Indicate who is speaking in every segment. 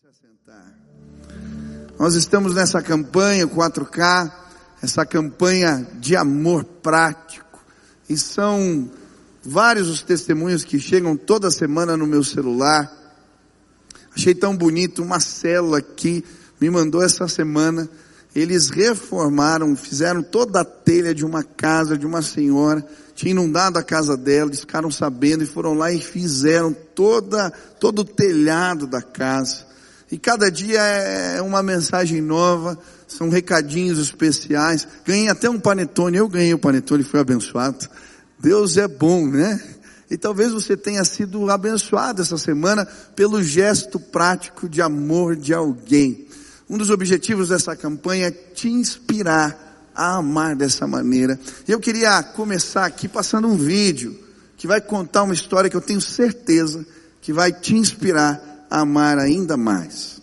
Speaker 1: se assentar. Nós estamos nessa campanha 4K, essa campanha de amor prático. E são vários os testemunhos que chegam toda semana no meu celular. Achei tão bonito, uma célula aqui me mandou essa semana. Eles reformaram, fizeram toda a telha de uma casa de uma senhora, tinha inundado a casa dela, eles ficaram sabendo e foram lá e fizeram toda, todo o telhado da casa. E cada dia é uma mensagem nova, são recadinhos especiais. Ganhei até um panetone, eu ganhei o um panetone, fui abençoado. Deus é bom, né? E talvez você tenha sido abençoado essa semana pelo gesto prático de amor de alguém. Um dos objetivos dessa campanha é te inspirar a amar dessa maneira. E eu queria começar aqui passando um vídeo que vai contar uma história que eu tenho certeza que vai te inspirar amar ainda mais.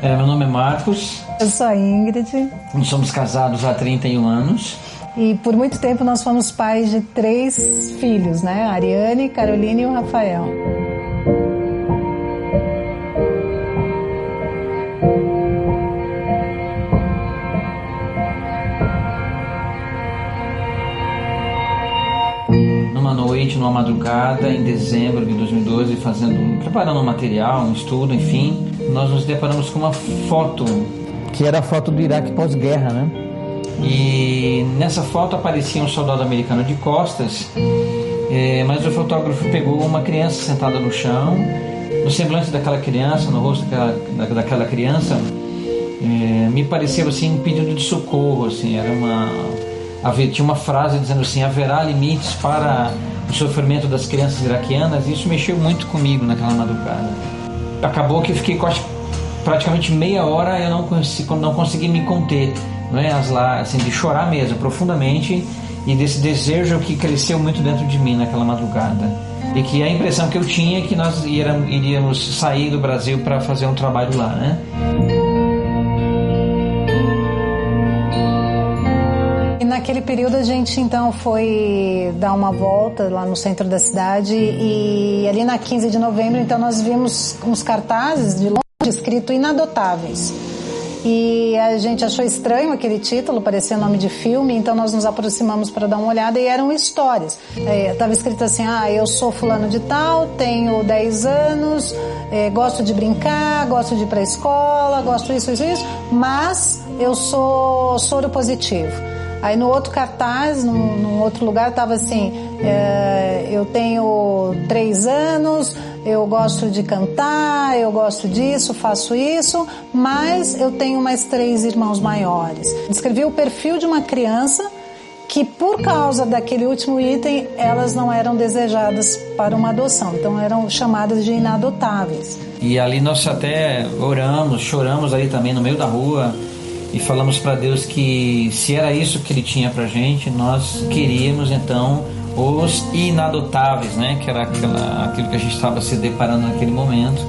Speaker 2: É, meu nome é Marcos.
Speaker 3: Eu sou a Ingrid.
Speaker 2: Nós somos casados há 31 anos.
Speaker 3: E por muito tempo nós fomos pais de três filhos, né? A Ariane, Caroline e o Rafael.
Speaker 2: Numa madrugada em dezembro de 2012, fazendo, preparando um material, um estudo, enfim, nós nos deparamos com uma foto que era a foto do Iraque pós-guerra, né? E nessa foto aparecia um soldado americano de costas, é, mas o fotógrafo pegou uma criança sentada no chão, no semblante daquela criança, no rosto daquela, daquela criança, é, me pareceu assim um pedido de socorro, assim, era uma havia, tinha uma frase dizendo assim haverá limites para o sofrimento das crianças iraquianas, isso mexeu muito comigo naquela madrugada. Acabou que eu fiquei quase, praticamente meia hora eu não consegui, não consegui me conter, não é? As lá, assim, de chorar mesmo, profundamente, e desse desejo que cresceu muito dentro de mim naquela madrugada. E que a impressão que eu tinha é que nós iríamos sair do Brasil para fazer um trabalho lá, né?
Speaker 3: Naquele período a gente então foi dar uma volta lá no centro da cidade e ali na 15 de novembro então nós vimos uns cartazes de longe escrito inadotáveis. E a gente achou estranho aquele título, parecia nome de filme, então nós nos aproximamos para dar uma olhada e eram histórias. Estava é, escrito assim: ah, eu sou fulano de tal, tenho 10 anos, é, gosto de brincar, gosto de ir para a escola, gosto disso, isso, isso, mas eu sou soro positivo. Aí no outro cartaz, num, num outro lugar, estava assim: é, eu tenho três anos, eu gosto de cantar, eu gosto disso, faço isso, mas eu tenho mais três irmãos maiores. Descrevi o perfil de uma criança que por causa daquele último item elas não eram desejadas para uma adoção, então eram chamadas de inadotáveis.
Speaker 2: E ali nós até oramos, choramos ali também no meio da rua e falamos para Deus que se era isso que Ele tinha para gente, nós queríamos então os inadotáveis, né? Que era aquela, aquilo que a gente estava se deparando naquele momento.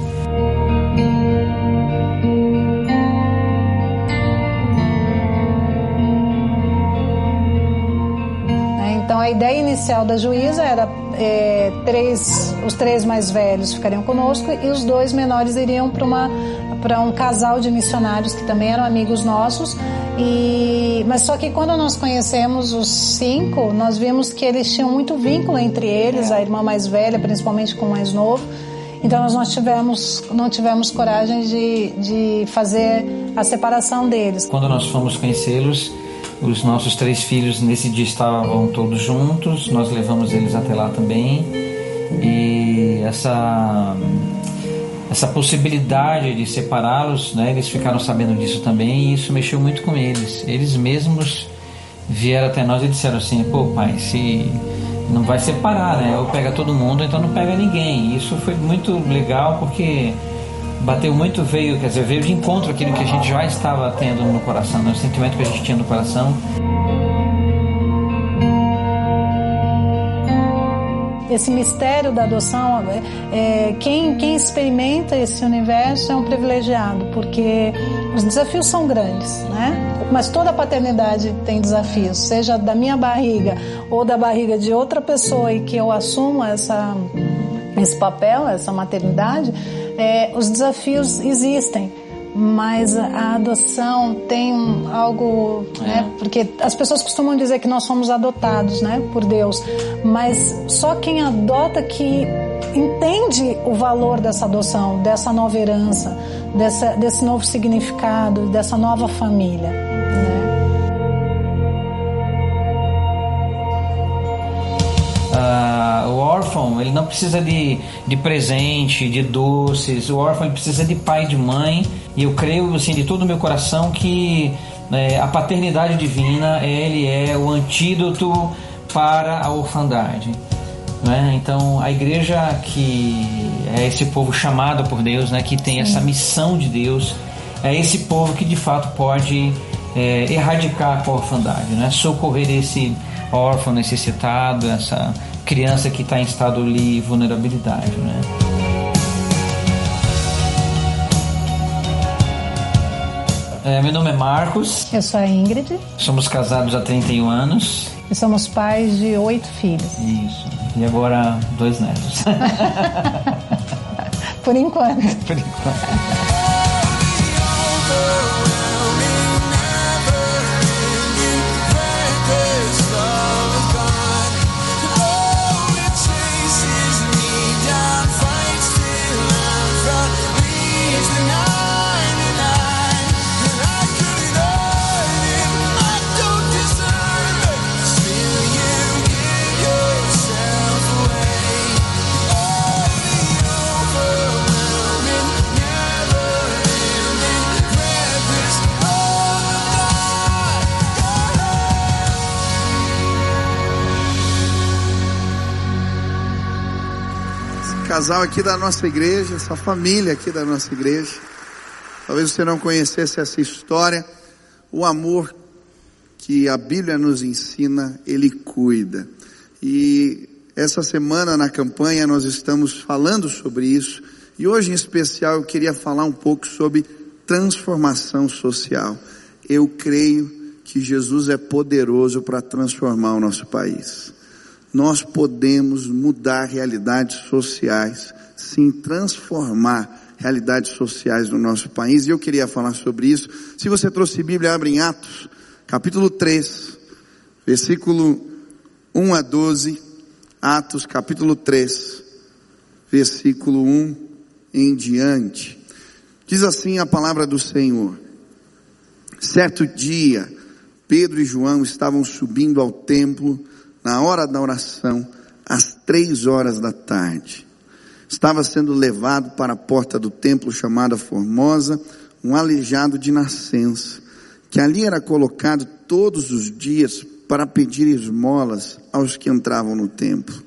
Speaker 3: Então a ideia inicial da juíza era é, três, os três mais velhos ficariam conosco e os dois menores iriam para uma para um casal de missionários que também eram amigos nossos. E, mas só que quando nós conhecemos os cinco, nós vimos que eles tinham muito vínculo entre eles, a irmã mais velha, principalmente com o mais novo. Então nós não tivemos, não tivemos coragem de, de fazer a separação deles.
Speaker 2: Quando nós fomos conhecê-los, os nossos três filhos nesse dia estavam todos juntos, nós levamos eles até lá também. E essa essa possibilidade de separá-los, né, eles ficaram sabendo disso também e isso mexeu muito com eles. Eles mesmos vieram até nós e disseram assim: pô, pai, se não vai separar, né? Ou pega todo mundo, então não pega ninguém. Isso foi muito legal porque bateu muito, veio, quer dizer, veio de encontro aquilo que a gente já estava tendo no coração, né? o sentimento que a gente tinha no coração.
Speaker 3: Esse mistério da adoção, é, quem, quem experimenta esse universo é um privilegiado, porque os desafios são grandes, né? Mas toda paternidade tem desafios, seja da minha barriga ou da barriga de outra pessoa e que eu assumo essa, esse papel, essa maternidade, é, os desafios existem mas a adoção tem algo, é. né? Porque as pessoas costumam dizer que nós somos adotados, né, por Deus, mas só quem adota que entende o valor dessa adoção, dessa nova herança, dessa, desse novo significado, dessa nova família.
Speaker 2: Uh, o órfão ele não precisa de, de presente, de doces. O órfão ele precisa de pai e de mãe. E eu creio assim de todo o meu coração que é, a paternidade divina ele é o antídoto para a orfandade. Né? Então, a igreja que é esse povo chamado por Deus, né? que tem Sim. essa missão de Deus, é esse povo que de fato pode é, erradicar a orfandade, né? socorrer esse órfão necessitado, essa criança que está em estado de vulnerabilidade. Né? É, meu nome é Marcos.
Speaker 3: Eu sou a Ingrid.
Speaker 2: Somos casados há 31 anos.
Speaker 3: E somos pais de oito filhos.
Speaker 2: Isso. E agora dois netos.
Speaker 3: Por enquanto.
Speaker 2: Por enquanto.
Speaker 1: Casal aqui da nossa igreja, essa família aqui da nossa igreja. Talvez você não conhecesse essa história. O amor que a Bíblia nos ensina, ele cuida. E essa semana na campanha nós estamos falando sobre isso. E hoje em especial eu queria falar um pouco sobre transformação social. Eu creio que Jesus é poderoso para transformar o nosso país nós podemos mudar realidades sociais, sim, transformar realidades sociais no nosso país. E eu queria falar sobre isso. Se você trouxe Bíblia, abre em Atos, capítulo 3, versículo 1 a 12. Atos, capítulo 3, versículo 1 em diante. Diz assim a palavra do Senhor. Certo dia, Pedro e João estavam subindo ao templo na hora da oração, às três horas da tarde. Estava sendo levado para a porta do templo chamada Formosa, um aleijado de nascença, que ali era colocado todos os dias para pedir esmolas aos que entravam no templo.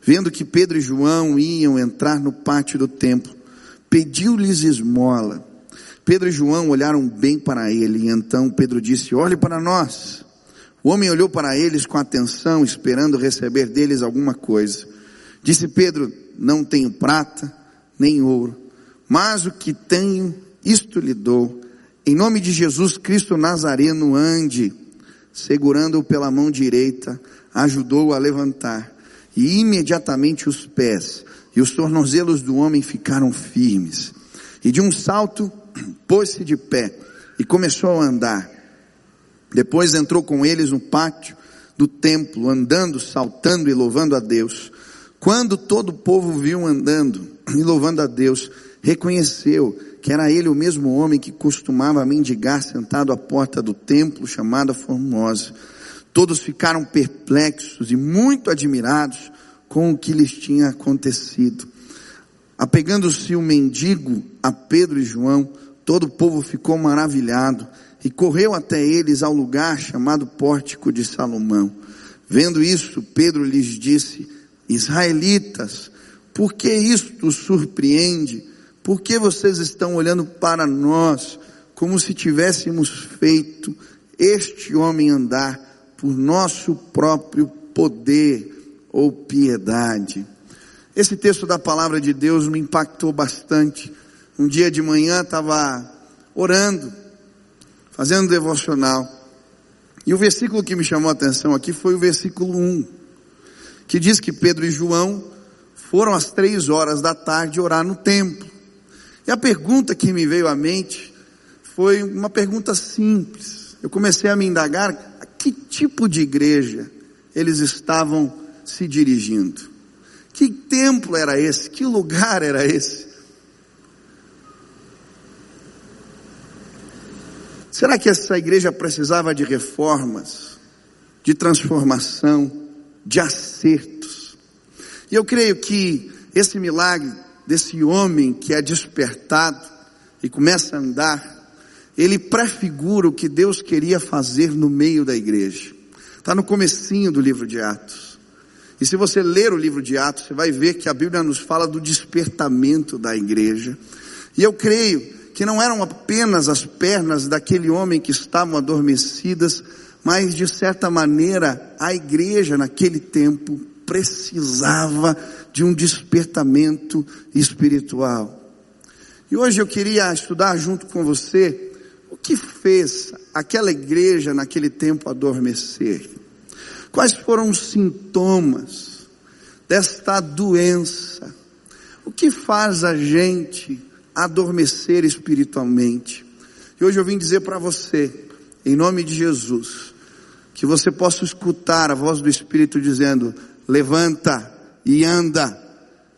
Speaker 1: Vendo que Pedro e João iam entrar no pátio do templo, pediu-lhes esmola. Pedro e João olharam bem para ele, e então Pedro disse: Olhe para nós. O homem olhou para eles com atenção, esperando receber deles alguma coisa. Disse Pedro: Não tenho prata, nem ouro, mas o que tenho, isto lhe dou. Em nome de Jesus Cristo Nazareno, ande. Segurando-o pela mão direita, ajudou-o a levantar. E imediatamente os pés e os tornozelos do homem ficaram firmes. E de um salto, pôs-se de pé e começou a andar. Depois entrou com eles no pátio do templo, andando, saltando e louvando a Deus. Quando todo o povo viu andando e louvando a Deus, reconheceu que era ele o mesmo homem que costumava mendigar sentado à porta do templo chamada Formosa. Todos ficaram perplexos e muito admirados com o que lhes tinha acontecido. Apegando-se o mendigo a Pedro e João, todo o povo ficou maravilhado e correu até eles ao lugar chamado Pórtico de Salomão. Vendo isso, Pedro lhes disse: Israelitas, por que isto surpreende? Por que vocês estão olhando para nós como se tivéssemos feito este homem andar por nosso próprio poder ou piedade? Esse texto da palavra de Deus me impactou bastante. Um dia de manhã estava orando, fazendo devocional. E o versículo que me chamou a atenção aqui foi o versículo 1, que diz que Pedro e João foram às três horas da tarde orar no templo. E a pergunta que me veio à mente foi uma pergunta simples. Eu comecei a me indagar a que tipo de igreja eles estavam se dirigindo. Que templo era esse? Que lugar era esse? Será que essa igreja precisava de reformas, de transformação, de acertos? E eu creio que esse milagre desse homem que é despertado e começa a andar, ele prefigura o que Deus queria fazer no meio da igreja. Está no comecinho do livro de Atos. E se você ler o livro de Atos, você vai ver que a Bíblia nos fala do despertamento da igreja. E eu creio que não eram apenas as pernas daquele homem que estavam adormecidas, mas de certa maneira a igreja naquele tempo precisava de um despertamento espiritual. E hoje eu queria estudar junto com você o que fez aquela igreja naquele tempo adormecer. Quais foram os sintomas desta doença? O que faz a gente adormecer espiritualmente. E hoje eu vim dizer para você, em nome de Jesus, que você possa escutar a voz do Espírito dizendo: levanta e anda.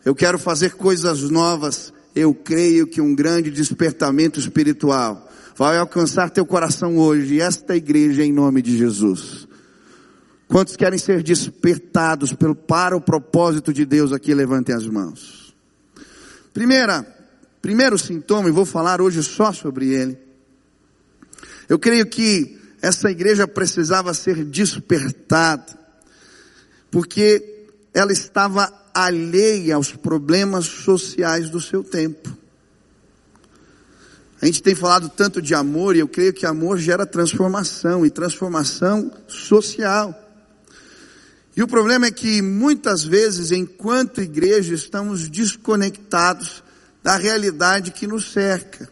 Speaker 1: Eu quero fazer coisas novas. Eu creio que um grande despertamento espiritual vai alcançar teu coração hoje, esta igreja, em nome de Jesus. Quantos querem ser despertados pelo, para o propósito de Deus aqui? Levantem as mãos. Primeira, Primeiro sintoma, e vou falar hoje só sobre ele. Eu creio que essa igreja precisava ser despertada, porque ela estava alheia aos problemas sociais do seu tempo. A gente tem falado tanto de amor, e eu creio que amor gera transformação, e transformação social. E o problema é que muitas vezes, enquanto igreja, estamos desconectados da realidade que nos cerca.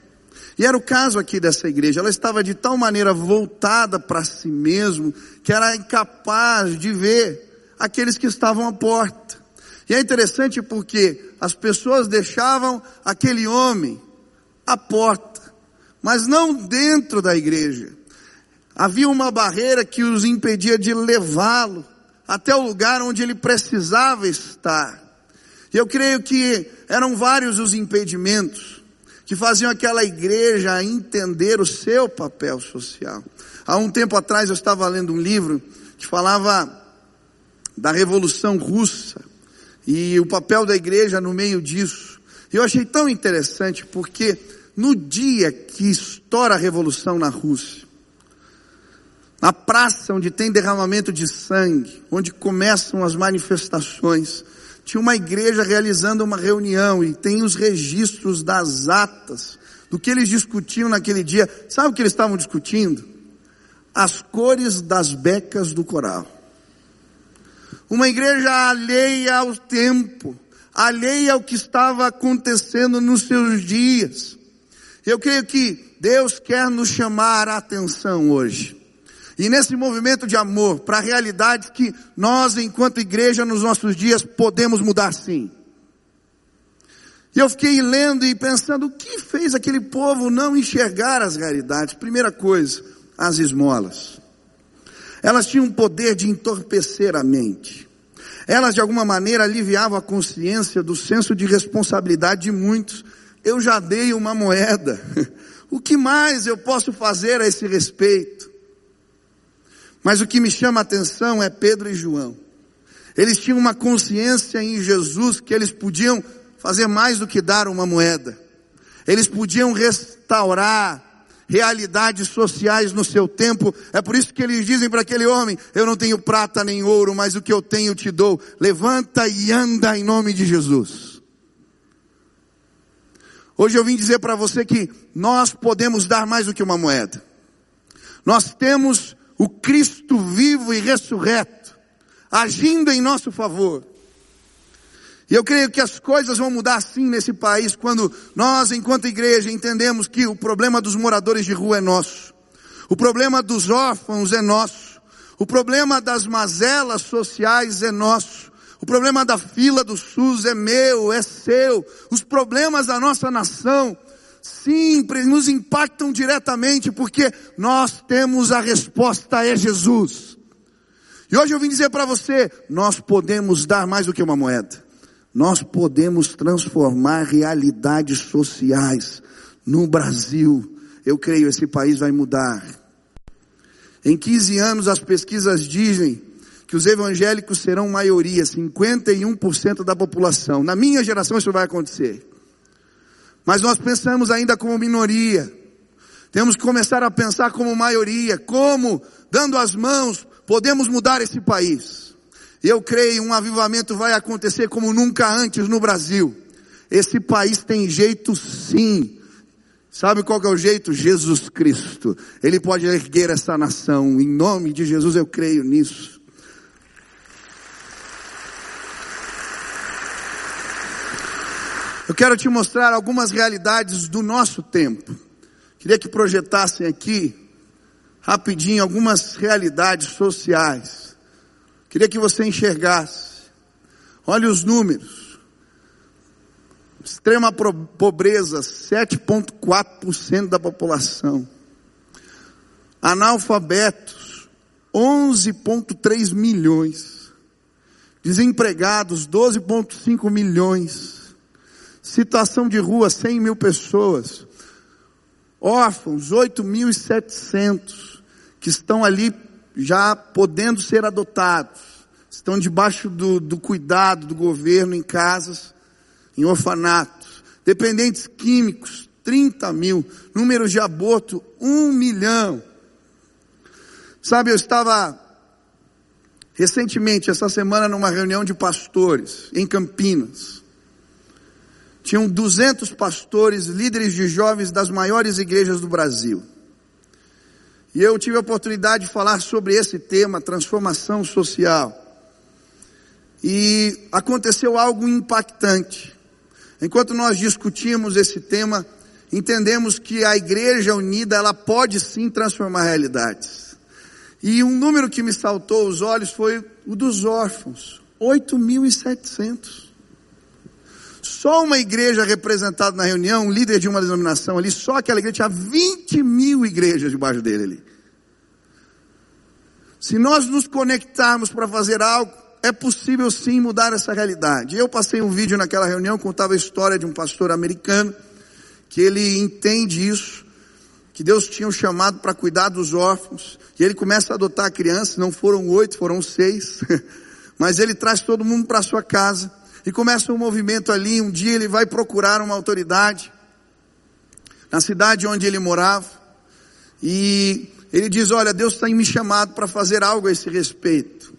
Speaker 1: E era o caso aqui dessa igreja, ela estava de tal maneira voltada para si mesmo, que era incapaz de ver aqueles que estavam à porta. E é interessante porque as pessoas deixavam aquele homem à porta, mas não dentro da igreja. Havia uma barreira que os impedia de levá-lo até o lugar onde ele precisava estar. E eu creio que eram vários os impedimentos que faziam aquela igreja entender o seu papel social. Há um tempo atrás eu estava lendo um livro que falava da Revolução Russa e o papel da igreja no meio disso. E eu achei tão interessante porque no dia que estoura a revolução na Rússia, na praça onde tem derramamento de sangue, onde começam as manifestações, tinha uma igreja realizando uma reunião e tem os registros das atas do que eles discutiam naquele dia. Sabe o que eles estavam discutindo? As cores das becas do coral. Uma igreja alheia ao tempo, alheia ao que estava acontecendo nos seus dias. Eu creio que Deus quer nos chamar a atenção hoje. E nesse movimento de amor para realidades que nós, enquanto igreja, nos nossos dias, podemos mudar sim. E eu fiquei lendo e pensando, o que fez aquele povo não enxergar as realidades? Primeira coisa, as esmolas. Elas tinham o poder de entorpecer a mente. Elas de alguma maneira aliviavam a consciência do senso de responsabilidade de muitos. Eu já dei uma moeda. O que mais eu posso fazer a esse respeito? Mas o que me chama a atenção é Pedro e João. Eles tinham uma consciência em Jesus que eles podiam fazer mais do que dar uma moeda. Eles podiam restaurar realidades sociais no seu tempo. É por isso que eles dizem para aquele homem: Eu não tenho prata nem ouro, mas o que eu tenho te dou. Levanta e anda em nome de Jesus. Hoje eu vim dizer para você que nós podemos dar mais do que uma moeda. Nós temos o Cristo vivo e ressurreto, agindo em nosso favor. E eu creio que as coisas vão mudar sim nesse país quando nós, enquanto igreja, entendemos que o problema dos moradores de rua é nosso. O problema dos órfãos é nosso. O problema das mazelas sociais é nosso. O problema da fila do SUS é meu, é seu. Os problemas da nossa nação, sim, nos impactam diretamente porque nós temos a resposta é Jesus. E hoje eu vim dizer para você, nós podemos dar mais do que uma moeda. Nós podemos transformar realidades sociais no Brasil. Eu creio esse país vai mudar. Em 15 anos as pesquisas dizem que os evangélicos serão maioria, 51% da população. Na minha geração isso vai acontecer. Mas nós pensamos ainda como minoria. Temos que começar a pensar como maioria, como, dando as mãos, podemos mudar esse país. Eu creio um avivamento vai acontecer como nunca antes no Brasil. Esse país tem jeito sim. Sabe qual que é o jeito? Jesus Cristo. Ele pode erguer essa nação. Em nome de Jesus eu creio nisso. Eu quero te mostrar algumas realidades do nosso tempo. Queria que projetassem aqui, rapidinho, algumas realidades sociais. Queria que você enxergasse. Olhe os números. Extrema pobreza, 7,4% da população. Analfabetos, 11,3 milhões. Desempregados, 12,5 milhões. Situação de rua, 100 mil pessoas. Órfãos, 8.700 que estão ali já podendo ser adotados, estão debaixo do, do cuidado do governo em casas, em orfanatos, dependentes químicos, 30 mil, números de aborto, 1 milhão. Sabe, eu estava recentemente, essa semana, numa reunião de pastores em Campinas. Tinham 200 pastores, líderes de jovens das maiores igrejas do Brasil. E eu tive a oportunidade de falar sobre esse tema, transformação social. E aconteceu algo impactante. Enquanto nós discutimos esse tema, entendemos que a igreja unida, ela pode sim transformar realidades. E um número que me saltou os olhos foi o dos órfãos. 8.700. Só uma igreja representada na reunião, um líder de uma denominação ali, só aquela igreja tinha 20 mil igrejas debaixo dele ali. Se nós nos conectarmos para fazer algo, é possível sim mudar essa realidade. Eu passei um vídeo naquela reunião, contava a história de um pastor americano, que ele entende isso, que Deus tinha o chamado para cuidar dos órfãos, e ele começa a adotar crianças, não foram oito, foram seis, mas ele traz todo mundo para sua casa, e começa um movimento ali. Um dia ele vai procurar uma autoridade na cidade onde ele morava. E ele diz: Olha, Deus tem me chamado para fazer algo a esse respeito.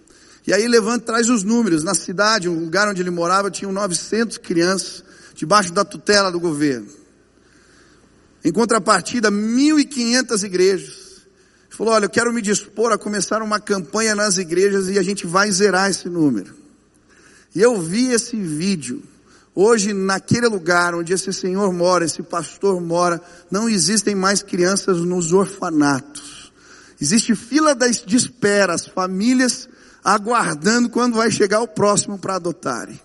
Speaker 1: E aí levanta, traz os números. Na cidade, um lugar onde ele morava, tinham 900 crianças debaixo da tutela do governo. Em contrapartida, 1.500 igrejas. Ele falou: Olha, eu quero me dispor a começar uma campanha nas igrejas e a gente vai zerar esse número. E eu vi esse vídeo. Hoje, naquele lugar onde esse senhor mora, esse pastor mora, não existem mais crianças nos orfanatos. Existe fila de espera, as famílias aguardando quando vai chegar o próximo para adotarem.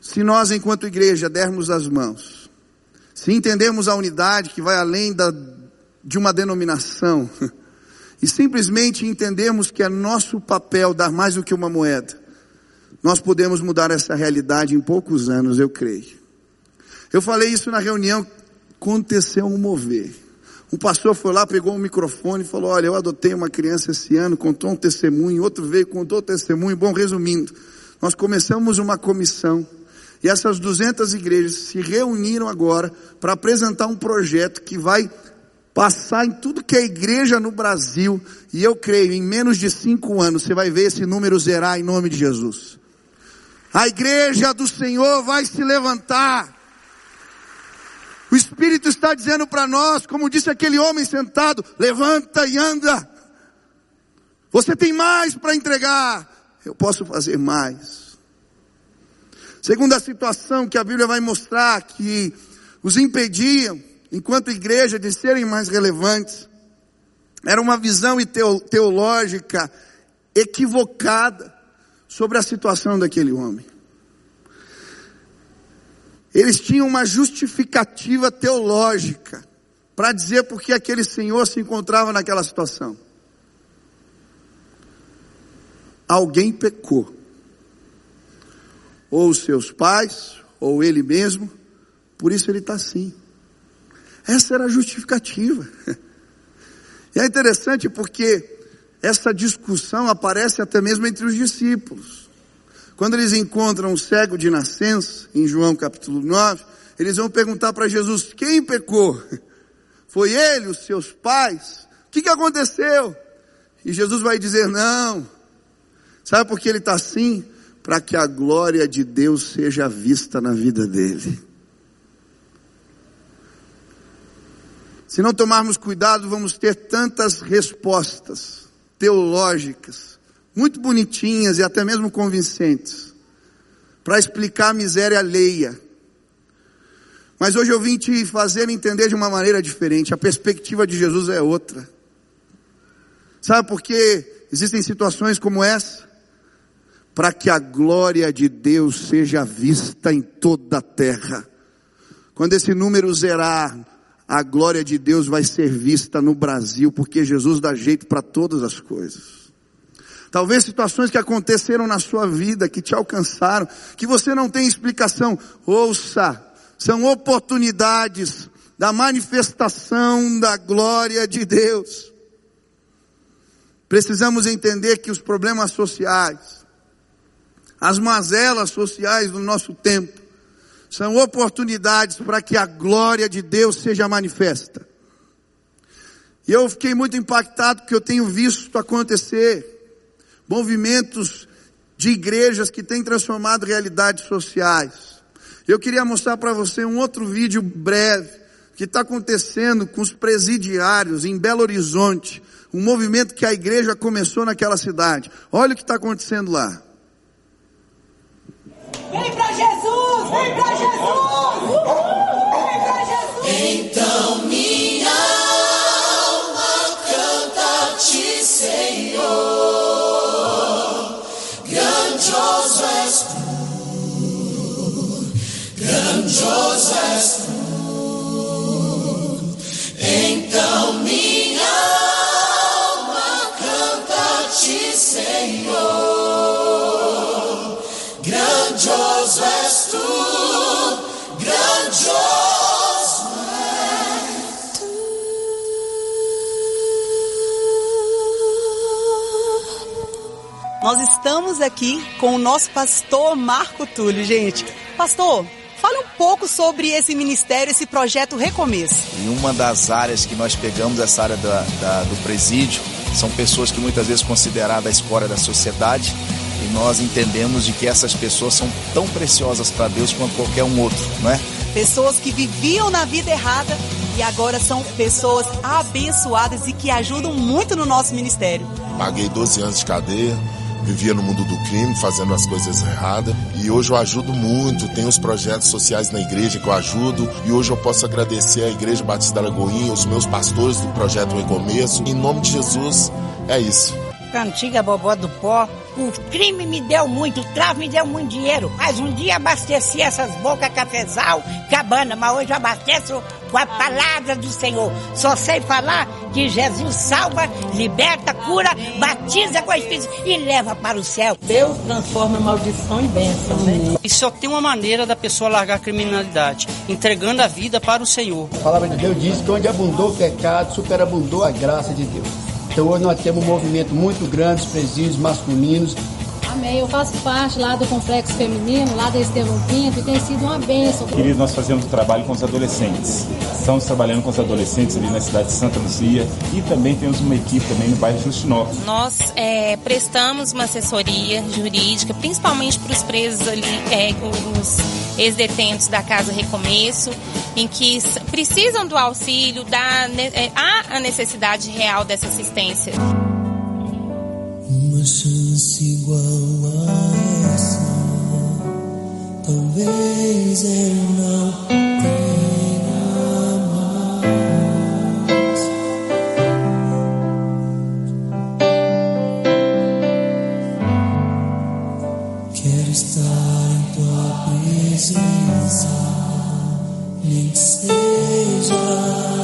Speaker 1: Se nós, enquanto igreja, dermos as mãos, se entendermos a unidade que vai além da, de uma denominação, e simplesmente entendermos que é nosso papel dar mais do que uma moeda, nós podemos mudar essa realidade em poucos anos, eu creio. Eu falei isso na reunião, aconteceu um mover. Um pastor foi lá, pegou um microfone e falou: Olha, eu adotei uma criança esse ano, contou um testemunho, outro veio, contou testemunho. Bom, resumindo, nós começamos uma comissão e essas 200 igrejas se reuniram agora para apresentar um projeto que vai passar em tudo que é igreja no Brasil. E eu creio, em menos de cinco anos, você vai ver esse número zerar em nome de Jesus. A igreja do Senhor vai se levantar. O Espírito está dizendo para nós, como disse aquele homem sentado: levanta e anda. Você tem mais para entregar. Eu posso fazer mais. Segunda situação que a Bíblia vai mostrar que os impediam, enquanto igreja, de serem mais relevantes, era uma visão teológica equivocada sobre a situação daquele homem. Eles tinham uma justificativa teológica para dizer por que aquele senhor se encontrava naquela situação. Alguém pecou. Ou os seus pais, ou ele mesmo, por isso ele está assim. Essa era a justificativa. E é interessante porque essa discussão aparece até mesmo entre os discípulos. Quando eles encontram o cego de nascença, em João capítulo 9, eles vão perguntar para Jesus, quem pecou? Foi ele, os seus pais? O que, que aconteceu? E Jesus vai dizer, não. Sabe por que ele está assim? Para que a glória de Deus seja vista na vida dele. Se não tomarmos cuidado, vamos ter tantas respostas teológicas muito bonitinhas e até mesmo convincentes, para explicar a miséria alheia. Mas hoje eu vim te fazer entender de uma maneira diferente. A perspectiva de Jesus é outra. Sabe por que existem situações como essa? Para que a glória de Deus seja vista em toda a terra. Quando esse número zerar, a glória de Deus vai ser vista no Brasil, porque Jesus dá jeito para todas as coisas. Talvez situações que aconteceram na sua vida, que te alcançaram, que você não tem explicação. Ouça, são oportunidades da manifestação da glória de Deus. Precisamos entender que os problemas sociais, as mazelas sociais do nosso tempo, são oportunidades para que a glória de Deus seja manifesta. E eu fiquei muito impactado porque eu tenho visto acontecer movimentos de igrejas que têm transformado realidades sociais. Eu queria mostrar para você um outro vídeo breve que está acontecendo com os presidiários em Belo Horizonte, um movimento que a igreja começou naquela cidade. Olha o que está acontecendo lá.
Speaker 4: Vem Jesus! Então minha alma canta-te, Senhor. Grandioso és tu, grandioso és
Speaker 5: Nós estamos aqui com o nosso pastor Marco Túlio, gente. Pastor, fale um pouco sobre esse ministério, esse projeto Recomeço.
Speaker 6: E uma das áreas que nós pegamos, essa área da, da, do presídio, são pessoas que muitas vezes consideradas a escória da sociedade. E nós entendemos de que essas pessoas são tão preciosas para Deus quanto qualquer um outro, não é?
Speaker 5: Pessoas que viviam na vida errada e agora são pessoas abençoadas e que ajudam muito no nosso ministério.
Speaker 7: Paguei 12 anos de cadeia, vivia no mundo do crime, fazendo as coisas erradas. E hoje eu ajudo muito, tenho os projetos sociais na igreja que eu ajudo. E hoje eu posso agradecer à Igreja Batista da Lagoinha, os meus pastores do projeto Recomeço. Em nome de Jesus, é isso.
Speaker 8: Cantiga Bobó do Pó. O crime me deu muito, o tráfico me deu muito dinheiro. Mas um dia abasteci essas bocas cafezal, cabana, mas hoje eu abasteço com a palavra do Senhor. Só sei falar que Jesus salva, liberta, cura, batiza com a Espírito e leva para o céu.
Speaker 9: Deus transforma maldição em bênção, né?
Speaker 10: E só tem uma maneira da pessoa largar a criminalidade, entregando a vida para o Senhor.
Speaker 11: A palavra de Deus diz que onde abundou o pecado, superabundou a graça de Deus. Então hoje nós temos um movimento muito grande, os presídios masculinos.
Speaker 12: Amém. Eu faço parte lá do Complexo Feminino, lá da Estevão Pinto, e tem sido uma bênção.
Speaker 13: Querido, nós fazemos o trabalho com os adolescentes. Estamos trabalhando com os adolescentes ali na cidade de Santa Luzia e também temos uma equipe também no bairro Justinó.
Speaker 14: Nós é, prestamos uma assessoria jurídica, principalmente para os presos ali, é, os ex-detentos da Casa Recomeço, em que precisam do auxílio, da, é, há a necessidade real dessa assistência.
Speaker 4: Chance igual a essa Talvez eu não tenha mais. Quero estar em tua presença, nem que seja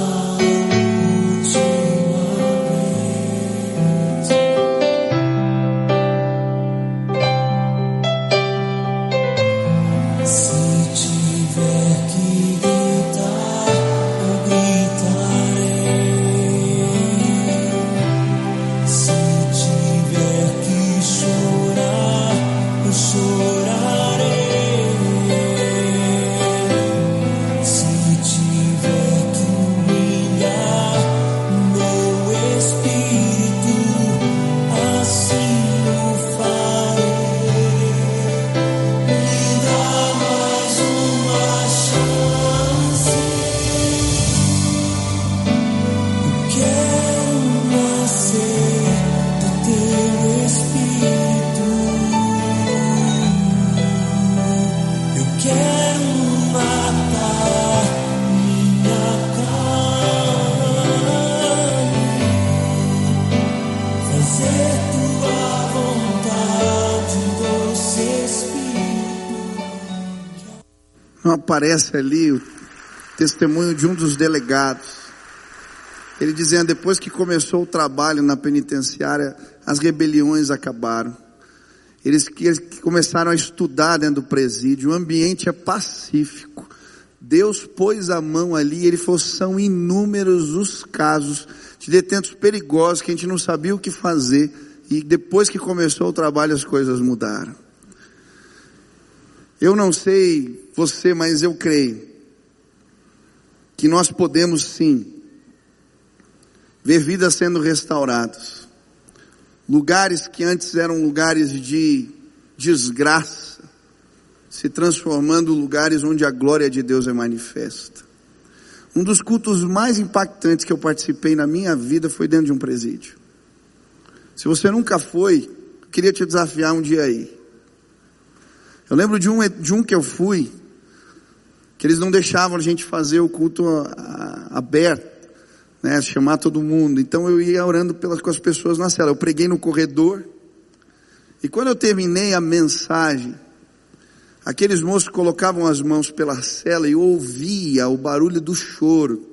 Speaker 1: aparece ali o testemunho de um dos delegados. Ele dizendo, depois que começou o trabalho na penitenciária, as rebeliões acabaram. Eles, começaram a estudar dentro do presídio, o ambiente é pacífico. Deus pôs a mão ali, e ele falou, são inúmeros os casos de detentos perigosos que a gente não sabia o que fazer. E depois que começou o trabalho, as coisas mudaram. Eu não sei você, mas eu creio que nós podemos sim ver vidas sendo restauradas. Lugares que antes eram lugares de desgraça, se transformando em lugares onde a glória de Deus é manifesta. Um dos cultos mais impactantes que eu participei na minha vida foi dentro de um presídio. Se você nunca foi, queria te desafiar um dia aí. Eu lembro de um, de um que eu fui, que eles não deixavam a gente fazer o culto aberto, né, chamar todo mundo. Então eu ia orando pelas, com as pessoas na cela. Eu preguei no corredor, e quando eu terminei a mensagem, aqueles moços colocavam as mãos pela cela e ouvia o barulho do choro.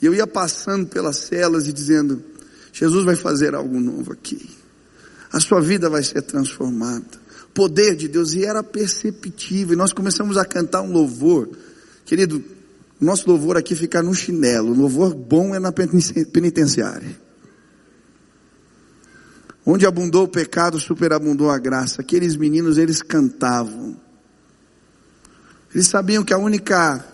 Speaker 1: E eu ia passando pelas celas e dizendo: Jesus vai fazer algo novo aqui. A sua vida vai ser transformada. Poder de Deus, e era perceptível. E nós começamos a cantar um louvor. Querido, nosso louvor aqui fica no chinelo. Louvor bom é na peniten- penitenciária. Onde abundou o pecado, superabundou a graça. Aqueles meninos, eles cantavam. Eles sabiam que a única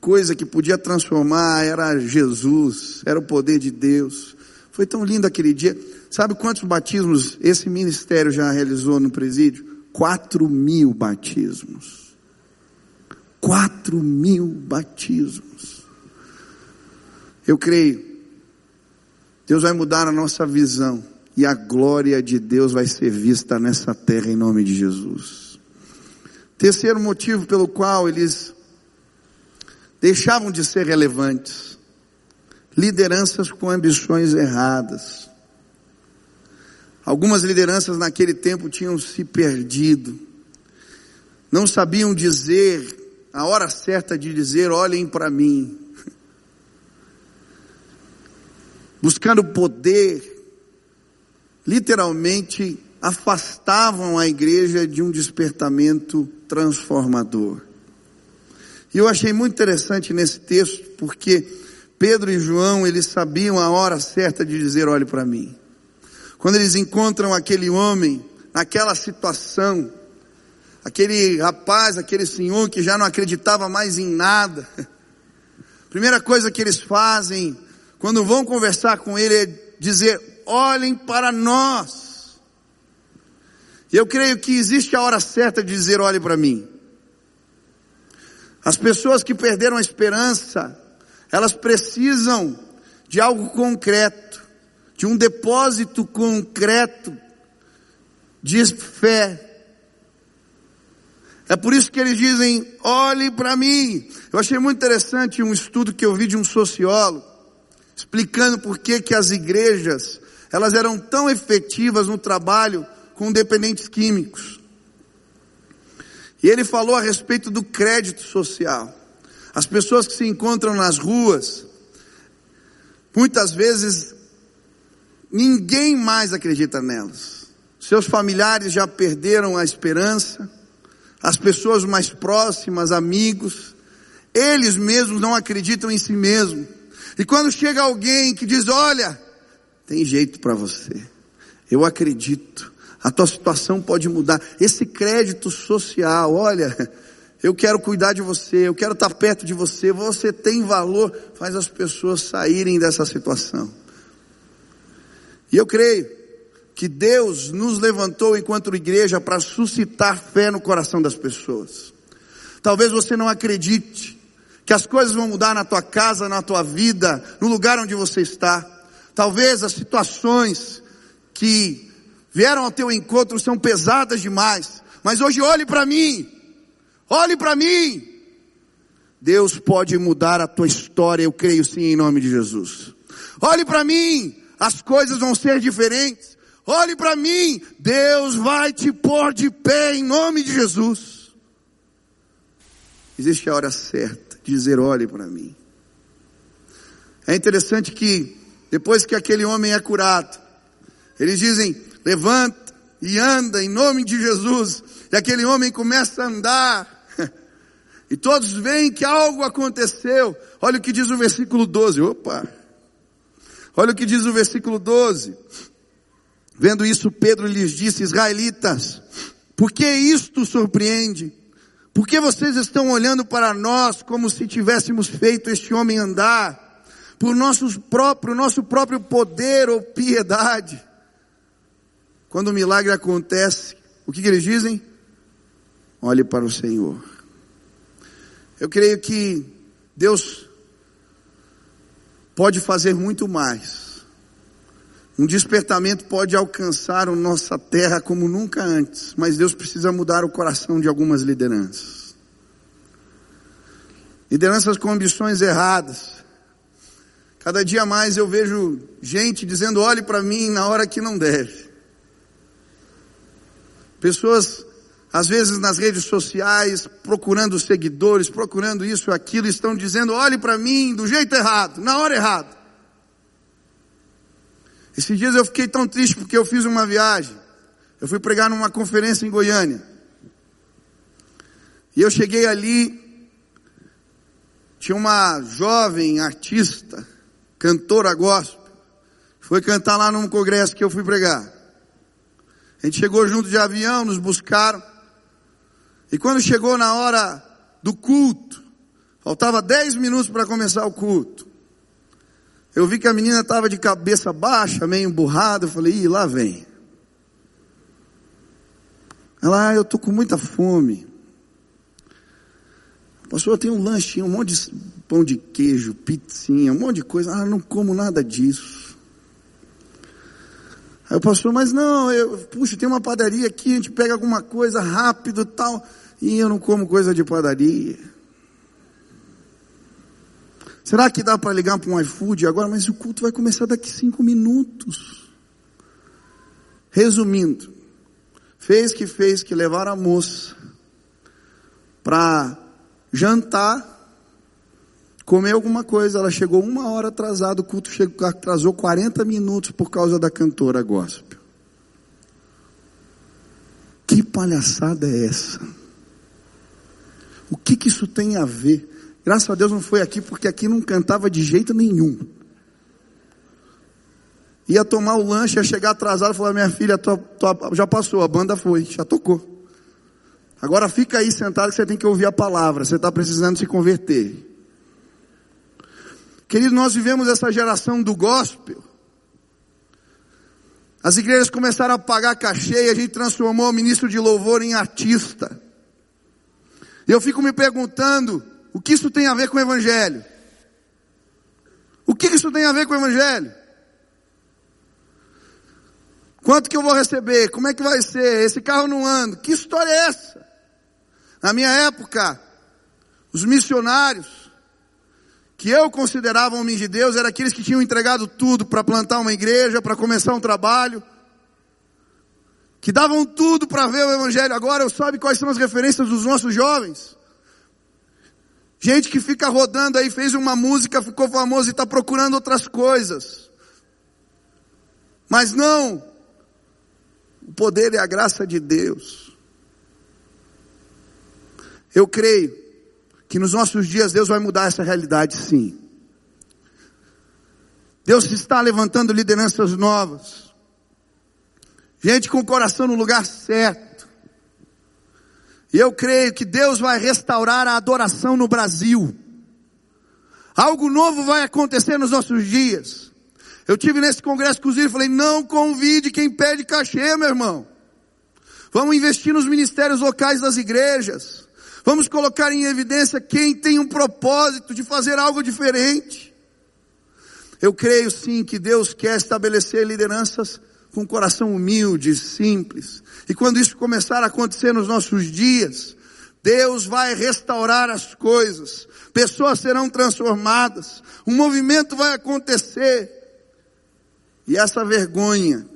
Speaker 1: coisa que podia transformar era Jesus, era o poder de Deus. Foi tão lindo aquele dia. Sabe quantos batismos esse ministério já realizou no presídio? Quatro mil batismos. Quatro mil batismos. Eu creio. Deus vai mudar a nossa visão. E a glória de Deus vai ser vista nessa terra em nome de Jesus. Terceiro motivo pelo qual eles deixavam de ser relevantes. Lideranças com ambições erradas. Algumas lideranças naquele tempo tinham se perdido. Não sabiam dizer a hora certa de dizer, olhem para mim. Buscando poder, literalmente afastavam a igreja de um despertamento transformador. E eu achei muito interessante nesse texto, porque Pedro e João, eles sabiam a hora certa de dizer, olhe para mim. Quando eles encontram aquele homem, naquela situação, aquele rapaz, aquele senhor que já não acreditava mais em nada, primeira coisa que eles fazem, quando vão conversar com ele, é dizer, olhem para nós. E eu creio que existe a hora certa de dizer, olhe para mim. As pessoas que perderam a esperança, elas precisam de algo concreto, de um depósito concreto de fé. É por isso que eles dizem, olhe para mim. Eu achei muito interessante um estudo que eu vi de um sociólogo, explicando por que que as igrejas, elas eram tão efetivas no trabalho com dependentes químicos. E ele falou a respeito do crédito social. As pessoas que se encontram nas ruas, muitas vezes ninguém mais acredita nelas. Seus familiares já perderam a esperança, as pessoas mais próximas, amigos, eles mesmos não acreditam em si mesmos. E quando chega alguém que diz: Olha, tem jeito para você, eu acredito, a tua situação pode mudar. Esse crédito social, olha, eu quero cuidar de você, eu quero estar perto de você, você tem valor, faz as pessoas saírem dessa situação. E eu creio que Deus nos levantou enquanto igreja para suscitar fé no coração das pessoas. Talvez você não acredite que as coisas vão mudar na tua casa, na tua vida, no lugar onde você está. Talvez as situações que vieram ao teu encontro são pesadas demais. Mas hoje olhe para mim. Olhe para mim. Deus pode mudar a tua história, eu creio sim em nome de Jesus. Olhe para mim, as coisas vão ser diferentes. Olhe para mim, Deus vai te pôr de pé em nome de Jesus. Existe a hora certa de dizer: olhe para mim. É interessante que depois que aquele homem é curado, eles dizem: levanta e anda em nome de Jesus. E aquele homem começa a andar. E todos veem que algo aconteceu. Olha o que diz o versículo 12. Opa! Olha o que diz o versículo 12. Vendo isso, Pedro lhes disse: Israelitas, por que isto surpreende? Por que vocês estão olhando para nós como se tivéssemos feito este homem andar? Por nosso próprio, nosso próprio poder ou piedade? Quando o milagre acontece, o que, que eles dizem? Olhe para o Senhor. Eu creio que Deus pode fazer muito mais. Um despertamento pode alcançar a nossa terra como nunca antes, mas Deus precisa mudar o coração de algumas lideranças. Lideranças com ambições erradas. Cada dia mais eu vejo gente dizendo: olhe para mim na hora que não deve. Pessoas às vezes nas redes sociais, procurando seguidores, procurando isso e aquilo, estão dizendo: olhe para mim do jeito errado, na hora errada. Esses dias eu fiquei tão triste porque eu fiz uma viagem. Eu fui pregar numa conferência em Goiânia. E eu cheguei ali, tinha uma jovem artista, cantora gospel, foi cantar lá num congresso que eu fui pregar. A gente chegou junto de avião, nos buscaram. E quando chegou na hora do culto, faltava 10 minutos para começar o culto. Eu vi que a menina estava de cabeça baixa, meio emburrada. Eu falei, ih, lá vem. Ela, ah, eu tô com muita fome. Pastor, tem um lanchinho, um monte de pão de queijo, pizzinha, um monte de coisa. Ah, não como nada disso. Aí o pastor, mas não, eu, puxa, tem uma padaria aqui, a gente pega alguma coisa rápido tal. E eu não como coisa de padaria. Será que dá para ligar para um iFood agora? Mas o culto vai começar daqui cinco minutos. Resumindo, fez que fez que levar a moça para jantar, comer alguma coisa. Ela chegou uma hora atrasada, o culto chegou, atrasou 40 minutos por causa da cantora gospel. Que palhaçada é essa? O que, que isso tem a ver? Graças a Deus não foi aqui, porque aqui não cantava de jeito nenhum. Ia tomar o lanche, ia chegar atrasado falar: Minha filha, tua, tua, já passou, a banda foi, já tocou. Agora fica aí sentado que você tem que ouvir a palavra, você está precisando se converter. Querido, nós vivemos essa geração do gospel. As igrejas começaram a pagar cachê e a gente transformou o ministro de louvor em artista. E eu fico me perguntando, o que isso tem a ver com o Evangelho? O que isso tem a ver com o Evangelho? Quanto que eu vou receber? Como é que vai ser? Esse carro não anda. Que história é essa? Na minha época, os missionários, que eu considerava homens de Deus, eram aqueles que tinham entregado tudo para plantar uma igreja, para começar um trabalho, que davam tudo para ver o Evangelho. Agora eu sabe quais são as referências dos nossos jovens? Gente que fica rodando aí, fez uma música, ficou famoso e está procurando outras coisas. Mas não, o poder e a graça de Deus. Eu creio que nos nossos dias Deus vai mudar essa realidade, sim. Deus está levantando lideranças novas. Gente com o coração no lugar certo. E eu creio que Deus vai restaurar a adoração no Brasil. Algo novo vai acontecer nos nossos dias. Eu tive nesse congresso os e falei, não convide quem pede cachê, meu irmão. Vamos investir nos ministérios locais das igrejas. Vamos colocar em evidência quem tem um propósito de fazer algo diferente. Eu creio sim que Deus quer estabelecer lideranças com coração humilde, simples. E quando isso começar a acontecer nos nossos dias, Deus vai restaurar as coisas, pessoas serão transformadas, um movimento vai acontecer. E essa vergonha,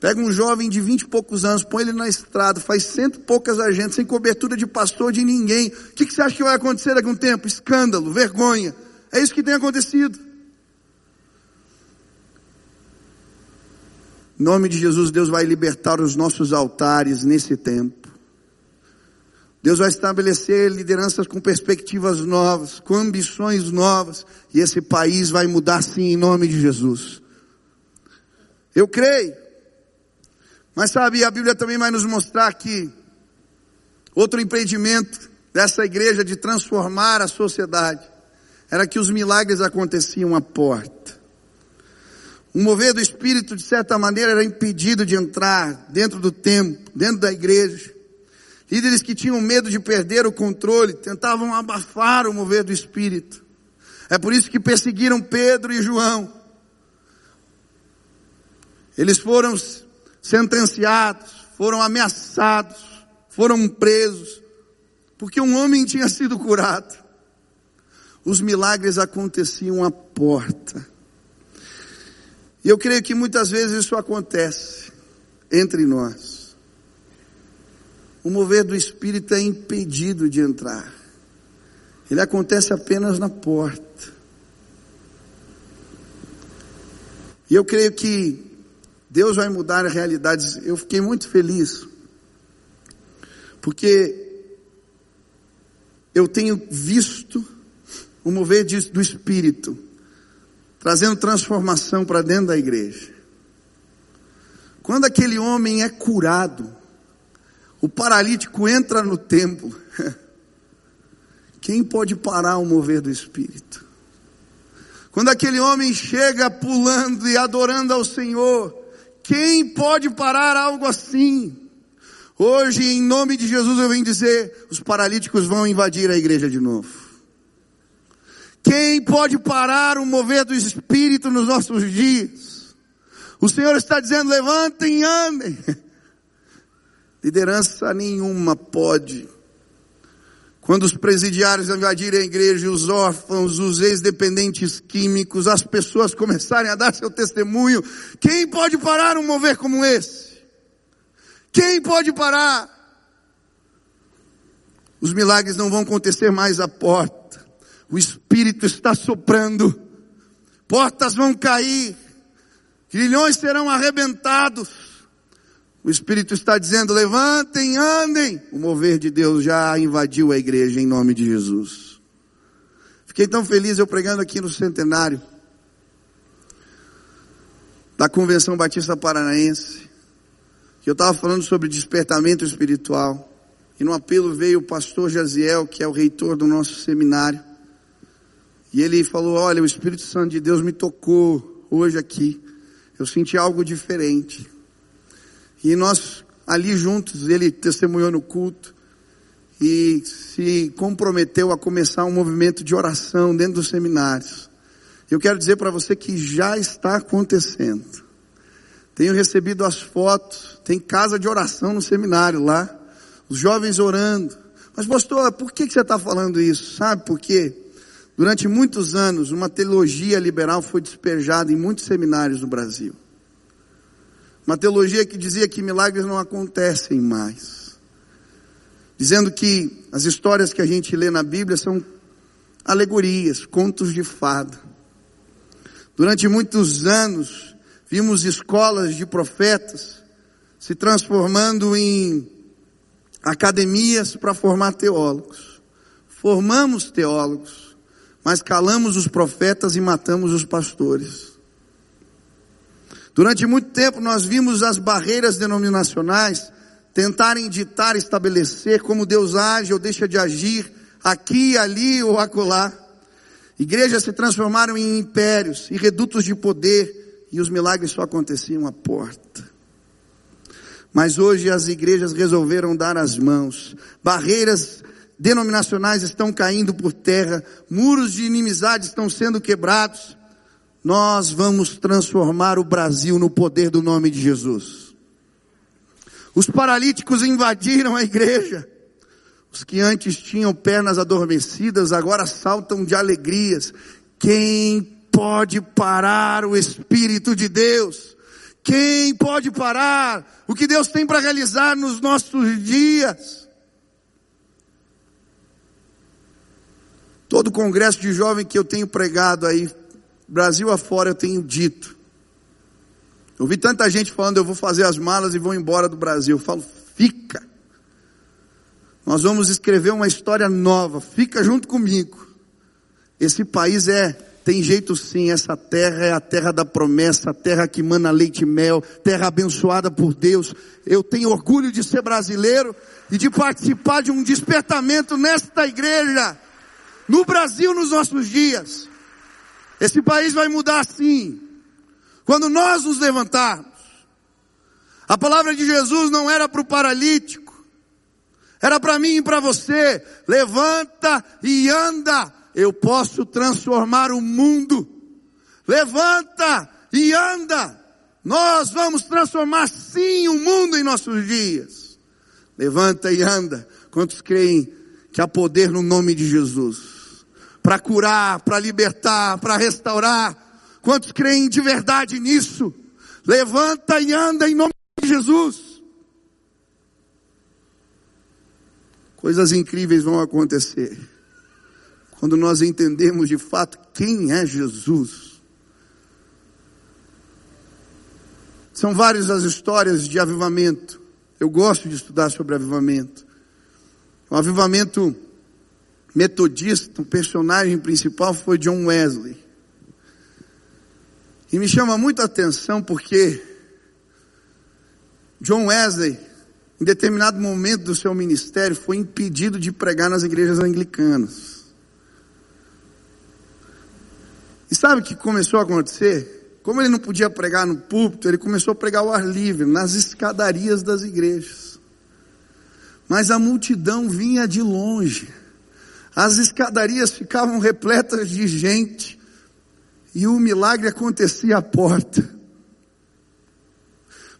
Speaker 1: pega um jovem de vinte e poucos anos, põe ele na estrada, faz cento e poucas agentes, sem cobertura de pastor de ninguém. O que, que você acha que vai acontecer daqui a um tempo? Escândalo, vergonha. É isso que tem acontecido. Em nome de Jesus, Deus vai libertar os nossos altares nesse tempo. Deus vai estabelecer lideranças com perspectivas novas, com ambições novas, e esse país vai mudar sim em nome de Jesus. Eu creio. Mas sabe, a Bíblia também vai nos mostrar que outro empreendimento dessa igreja de transformar a sociedade era que os milagres aconteciam à porta. O mover do Espírito, de certa maneira, era impedido de entrar dentro do templo, dentro da igreja. Líderes que tinham medo de perder o controle, tentavam abafar o mover do Espírito. É por isso que perseguiram Pedro e João. Eles foram sentenciados, foram ameaçados, foram presos, porque um homem tinha sido curado. Os milagres aconteciam à porta. E eu creio que muitas vezes isso acontece entre nós. O mover do Espírito é impedido de entrar. Ele acontece apenas na porta. E eu creio que Deus vai mudar as realidades. Eu fiquei muito feliz, porque eu tenho visto o mover do Espírito, trazendo transformação para dentro da igreja. Quando aquele homem é curado, o paralítico entra no templo. Quem pode parar o mover do Espírito? Quando aquele homem chega pulando e adorando ao Senhor, quem pode parar algo assim? Hoje, em nome de Jesus, eu venho dizer: os paralíticos vão invadir a igreja de novo. Quem pode parar o mover do Espírito nos nossos dias? O Senhor está dizendo: levantem e andem. Liderança nenhuma pode. Quando os presidiários invadirem a igreja, os órfãos, os ex-dependentes químicos, as pessoas começarem a dar seu testemunho, quem pode parar um mover como esse? Quem pode parar? Os milagres não vão acontecer mais à porta. O Espírito está soprando. Portas vão cair. Grilhões serão arrebentados. O Espírito está dizendo: levantem, andem. O mover de Deus já invadiu a igreja em nome de Jesus. Fiquei tão feliz eu pregando aqui no centenário da Convenção Batista Paranaense, que eu estava falando sobre despertamento espiritual. E no apelo veio o pastor Jaziel, que é o reitor do nosso seminário. E ele falou: Olha, o Espírito Santo de Deus me tocou hoje aqui. Eu senti algo diferente. E nós, ali juntos, ele testemunhou no culto e se comprometeu a começar um movimento de oração dentro dos seminários. Eu quero dizer para você que já está acontecendo. Tenho recebido as fotos, tem casa de oração no seminário lá, os jovens orando, Mas, pastor, por que você está falando isso? Sabe por quê? Durante muitos anos, uma teologia liberal foi despejada em muitos seminários no Brasil. Uma teologia que dizia que milagres não acontecem mais. Dizendo que as histórias que a gente lê na Bíblia são alegorias, contos de fada. Durante muitos anos, vimos escolas de profetas se transformando em academias para formar teólogos. Formamos teólogos, mas calamos os profetas e matamos os pastores. Durante muito tempo nós vimos as barreiras denominacionais tentarem ditar, estabelecer como Deus age ou deixa de agir aqui, ali ou acolá. Igrejas se transformaram em impérios e redutos de poder e os milagres só aconteciam à porta. Mas hoje as igrejas resolveram dar as mãos. Barreiras denominacionais estão caindo por terra, muros de inimizade estão sendo quebrados. Nós vamos transformar o Brasil no poder do nome de Jesus. Os paralíticos invadiram a igreja. Os que antes tinham pernas adormecidas agora saltam de alegrias. Quem pode parar o Espírito de Deus? Quem pode parar o que Deus tem para realizar nos nossos dias? Todo congresso de jovem que eu tenho pregado aí, Brasil afora, eu tenho dito. Eu vi tanta gente falando, eu vou fazer as malas e vou embora do Brasil. Eu falo, fica. Nós vamos escrever uma história nova. Fica junto comigo. Esse país é, tem jeito sim, essa terra é a terra da promessa, a terra que mana leite e mel, terra abençoada por Deus. Eu tenho orgulho de ser brasileiro e de participar de um despertamento nesta igreja, no Brasil nos nossos dias. Esse país vai mudar sim. Quando nós nos levantarmos. A palavra de Jesus não era para o paralítico. Era para mim e para você. Levanta e anda. Eu posso transformar o mundo. Levanta e anda. Nós vamos transformar sim o mundo em nossos dias. Levanta e anda. Quantos creem que há poder no nome de Jesus? Para curar, para libertar, para restaurar. Quantos creem de verdade nisso? Levanta e anda em nome de Jesus. Coisas incríveis vão acontecer. Quando nós entendemos de fato quem é Jesus. São várias as histórias de avivamento. Eu gosto de estudar sobre avivamento. O avivamento metodista, o personagem principal foi John Wesley. E me chama muito a atenção porque John Wesley em determinado momento do seu ministério, foi impedido de pregar nas igrejas anglicanas. E sabe o que começou a acontecer? Como ele não podia pregar no púlpito, ele começou a pregar ao ar livre, nas escadarias das igrejas. Mas a multidão vinha de longe. As escadarias ficavam repletas de gente. E o milagre acontecia à porta.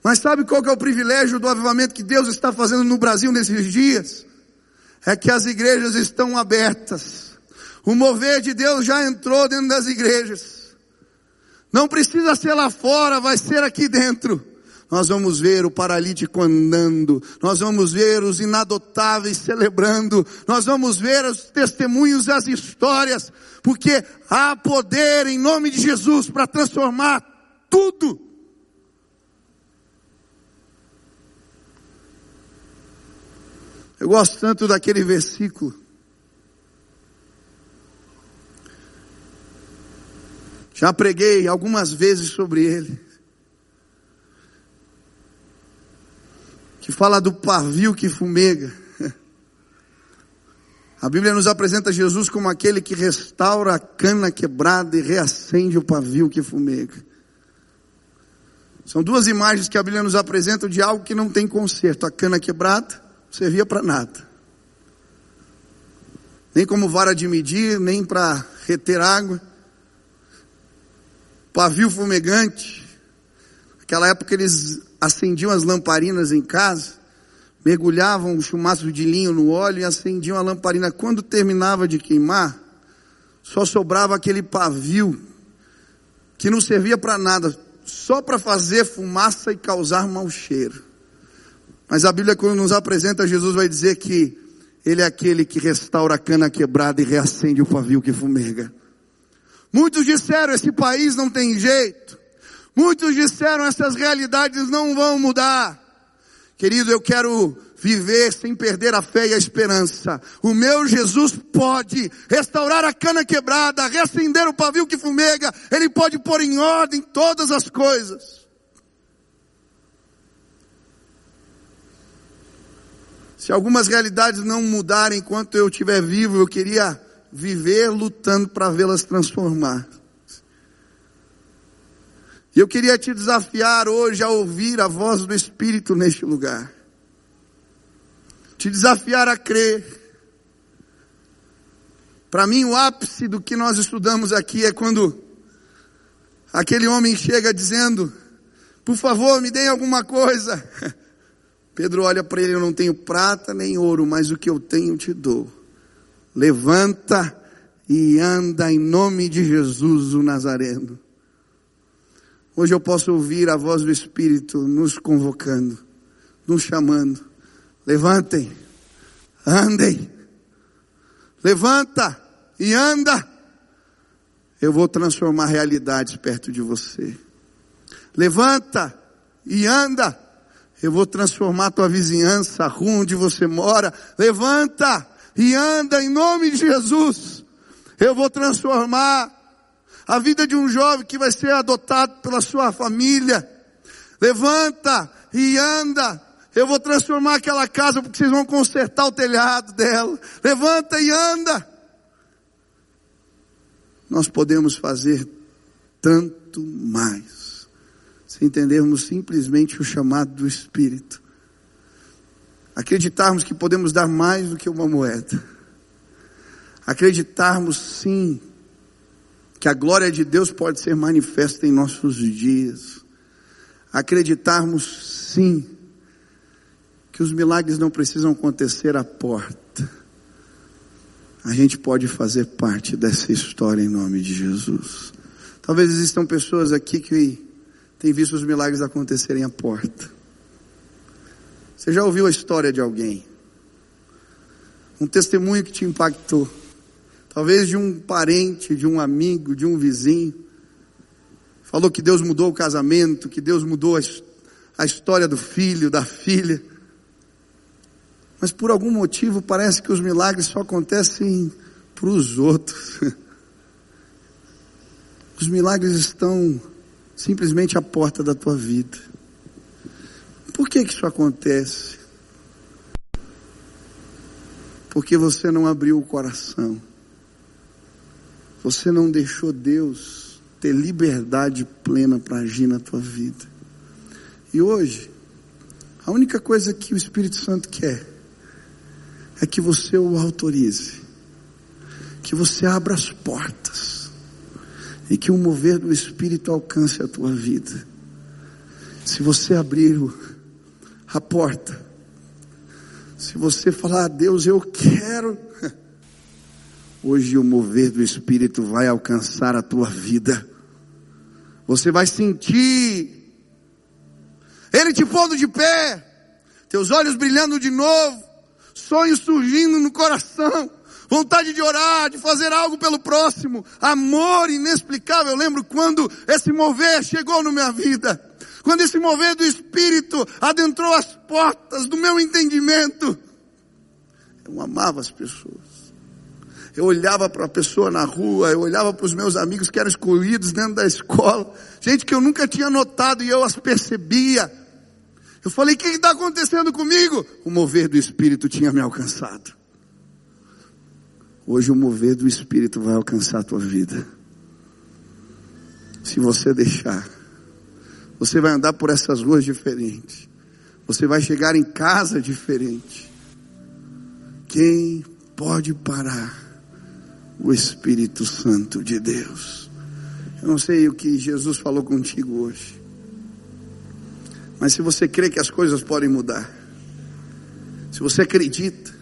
Speaker 1: Mas sabe qual que é o privilégio do avivamento que Deus está fazendo no Brasil nesses dias? É que as igrejas estão abertas. O mover de Deus já entrou dentro das igrejas. Não precisa ser lá fora, vai ser aqui dentro. Nós vamos ver o paralítico andando, nós vamos ver os inadotáveis celebrando, nós vamos ver os testemunhos, as histórias, porque há poder em nome de Jesus para transformar tudo. Eu gosto tanto daquele versículo. Já preguei algumas vezes sobre ele. Que fala do pavio que fumega. A Bíblia nos apresenta Jesus como aquele que restaura a cana quebrada e reacende o pavio que fumega. São duas imagens que a Bíblia nos apresenta de algo que não tem conserto: a cana quebrada servia para nada. Nem como vara de medir, nem para reter água. Pavio fumegante. Naquela época eles acendiam as lamparinas em casa. mergulhavam um chumaço de linho no óleo e acendiam a lamparina. Quando terminava de queimar, só sobrava aquele pavio que não servia para nada, só para fazer fumaça e causar mau cheiro. Mas a Bíblia, quando nos apresenta, Jesus vai dizer que Ele é aquele que restaura a cana quebrada e reacende o pavio que fumega. Muitos disseram: esse país não tem jeito. Muitos disseram: essas realidades não vão mudar. Querido, eu quero viver sem perder a fé e a esperança. O meu Jesus pode restaurar a cana quebrada, reacender o pavio que fumega, Ele pode pôr em ordem todas as coisas. Se algumas realidades não mudarem enquanto eu estiver vivo, eu queria viver lutando para vê-las transformar. E eu queria te desafiar hoje a ouvir a voz do Espírito neste lugar. Te desafiar a crer. Para mim, o ápice do que nós estudamos aqui é quando aquele homem chega dizendo: Por favor, me deem alguma coisa. Pedro olha para ele: Eu não tenho prata nem ouro, mas o que eu tenho te dou. Levanta e anda em nome de Jesus o Nazareno. Hoje eu posso ouvir a voz do Espírito nos convocando, nos chamando. Levantem, andem, levanta e anda. Eu vou transformar realidades perto de você. Levanta e anda. Eu vou transformar tua vizinhança, a rua onde você mora. Levanta e anda em nome de Jesus. Eu vou transformar a vida de um jovem que vai ser adotado pela sua família. Levanta e anda. Eu vou transformar aquela casa porque vocês vão consertar o telhado dela. Levanta e anda. Nós podemos fazer tanto mais se entendermos simplesmente o chamado do Espírito. Acreditarmos que podemos dar mais do que uma moeda. Acreditarmos sim que a glória de Deus pode ser manifesta em nossos dias. Acreditarmos sim que os milagres não precisam acontecer à porta. A gente pode fazer parte dessa história em nome de Jesus. Talvez existam pessoas aqui que tem visto os milagres acontecerem à porta. Você já ouviu a história de alguém? Um testemunho que te impactou. Talvez de um parente, de um amigo, de um vizinho. Falou que Deus mudou o casamento, que Deus mudou a, história do filho, da filha. Mas por algum motivo parece que os milagres só acontecem para os outros. Os milagres estão simplesmente a porta da tua vida. Por que, que isso acontece? Porque você não abriu o coração. Você não deixou Deus ter liberdade plena para agir na tua vida. E hoje, a única coisa que o Espírito Santo quer é que você o autorize, que você abra as portas e que o mover do Espírito alcance a tua vida. Se você abrir a porta, se você falar, a Deus, eu quero, hoje o mover do Espírito vai alcançar a tua vida. Você vai sentir Ele te pondo de pé, teus olhos brilhando de novo, sonhos surgindo no coração vontade de orar, de fazer algo pelo próximo, amor inexplicável. Eu lembro quando esse mover chegou na minha vida, quando esse mover do Espírito adentrou as portas do meu entendimento. Eu amava as pessoas. Eu olhava para a pessoa na rua, eu olhava para os meus amigos que eram excluídos dentro da escola, gente que eu nunca tinha notado e eu as percebia. Eu falei: o que está acontecendo comigo? O mover do Espírito tinha me alcançado. Hoje o mover do Espírito vai alcançar a tua vida. Se você deixar, você vai andar por essas ruas diferentes. Você vai chegar em casa diferente. Quem pode parar o Espírito Santo de Deus? Eu não sei o que Jesus falou contigo hoje. Mas se você crê que as coisas podem mudar, Se você acredita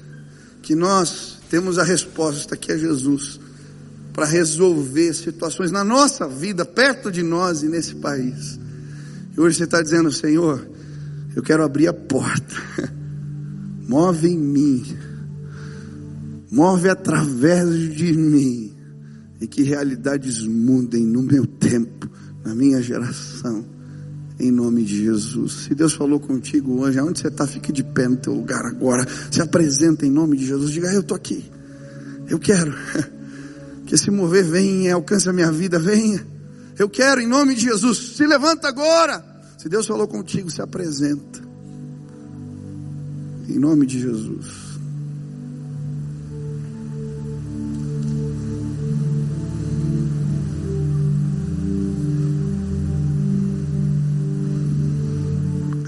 Speaker 1: que nós temos a resposta que é Jesus para resolver situações na nossa vida, perto de nós e nesse país. E hoje você está dizendo, Senhor, eu quero abrir a porta. Move em mim. Move através de mim. E que realidades mudem no meu tempo, na minha geração. Em nome de Jesus. Se Deus falou contigo hoje, aonde você está, fique de pé no teu lugar agora. Se apresenta em nome de Jesus. Diga, eu estou aqui. Eu quero. Que esse mover venha, alcance a minha vida, venha. Eu quero em nome de Jesus. Se levanta agora. Se Deus falou contigo, se apresenta. Em nome de Jesus.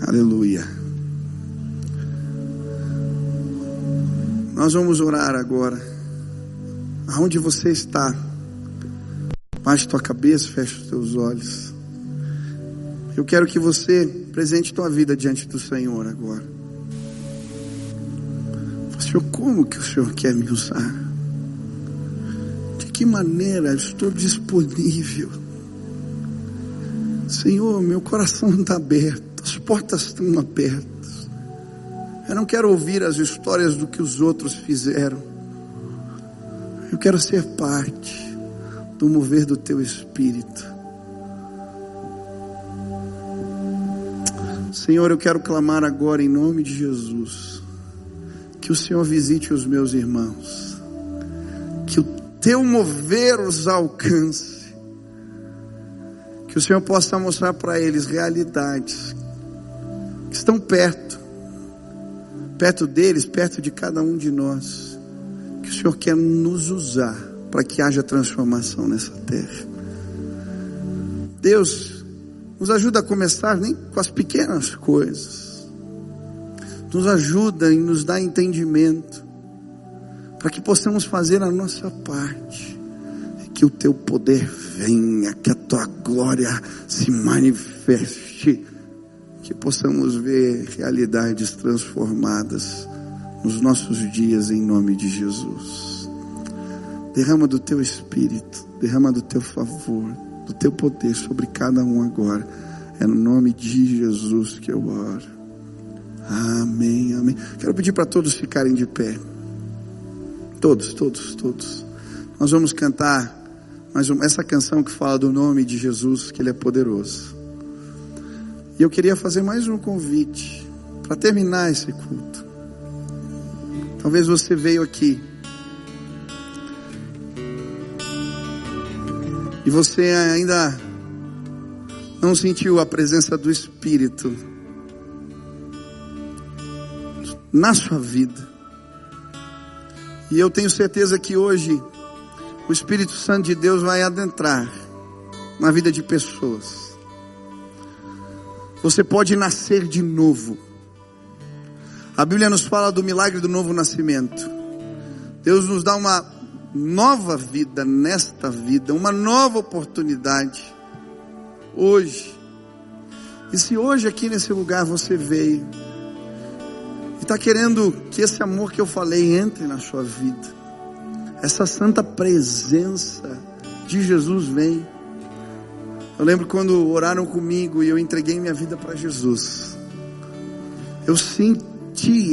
Speaker 1: Aleluia. Nós vamos orar agora. Aonde você está? Baixe tua cabeça, feche os teus olhos. Eu quero que você presente tua vida diante do Senhor agora. Senhor, como que o Senhor quer me usar? De que maneira estou disponível? Senhor, meu coração está aberto, as portas estão abertas. Eu não quero ouvir as histórias do que os outros fizeram. Eu quero ser parte do mover do teu espírito. Senhor, eu quero clamar agora em nome de Jesus. Que o Senhor visite os meus irmãos. Que o teu mover os alcance. Que o Senhor possa mostrar para eles realidades estão perto, perto deles, perto de cada um de nós. Que o Senhor quer nos usar para que haja transformação nessa terra. Deus, nos ajuda a começar nem com as pequenas coisas. Nos ajuda e nos dá entendimento para que possamos fazer a nossa parte. Que o teu poder venha, que a tua glória se manifeste, que possamos ver realidades transformadas nos nossos dias em nome de Jesus. Derrama do teu espírito, derrama do teu favor, do teu poder sobre cada um agora. É no nome de Jesus que eu oro. Amém, amém. Quero pedir para todos ficarem de pé. Todos, todos, todos. Nós vamos cantar mais uma, essa canção que fala do nome de Jesus, que Ele é poderoso. E eu queria fazer mais um convite para terminar esse culto. Talvez você veio aqui e você ainda não sentiu a presença do Espírito na sua vida. E eu tenho certeza que hoje o Espírito Santo de Deus vai adentrar na vida de pessoas. Você pode nascer de novo. A Bíblia nos fala do milagre do novo nascimento. Deus nos dá uma nova vida nesta vida, uma nova oportunidade. Hoje. E se hoje aqui nesse lugar você veio e está querendo que esse amor que eu falei entre na sua vida, essa santa presença de Jesus vem. Eu lembro quando oraram comigo e eu entreguei minha vida para Jesus. Eu senti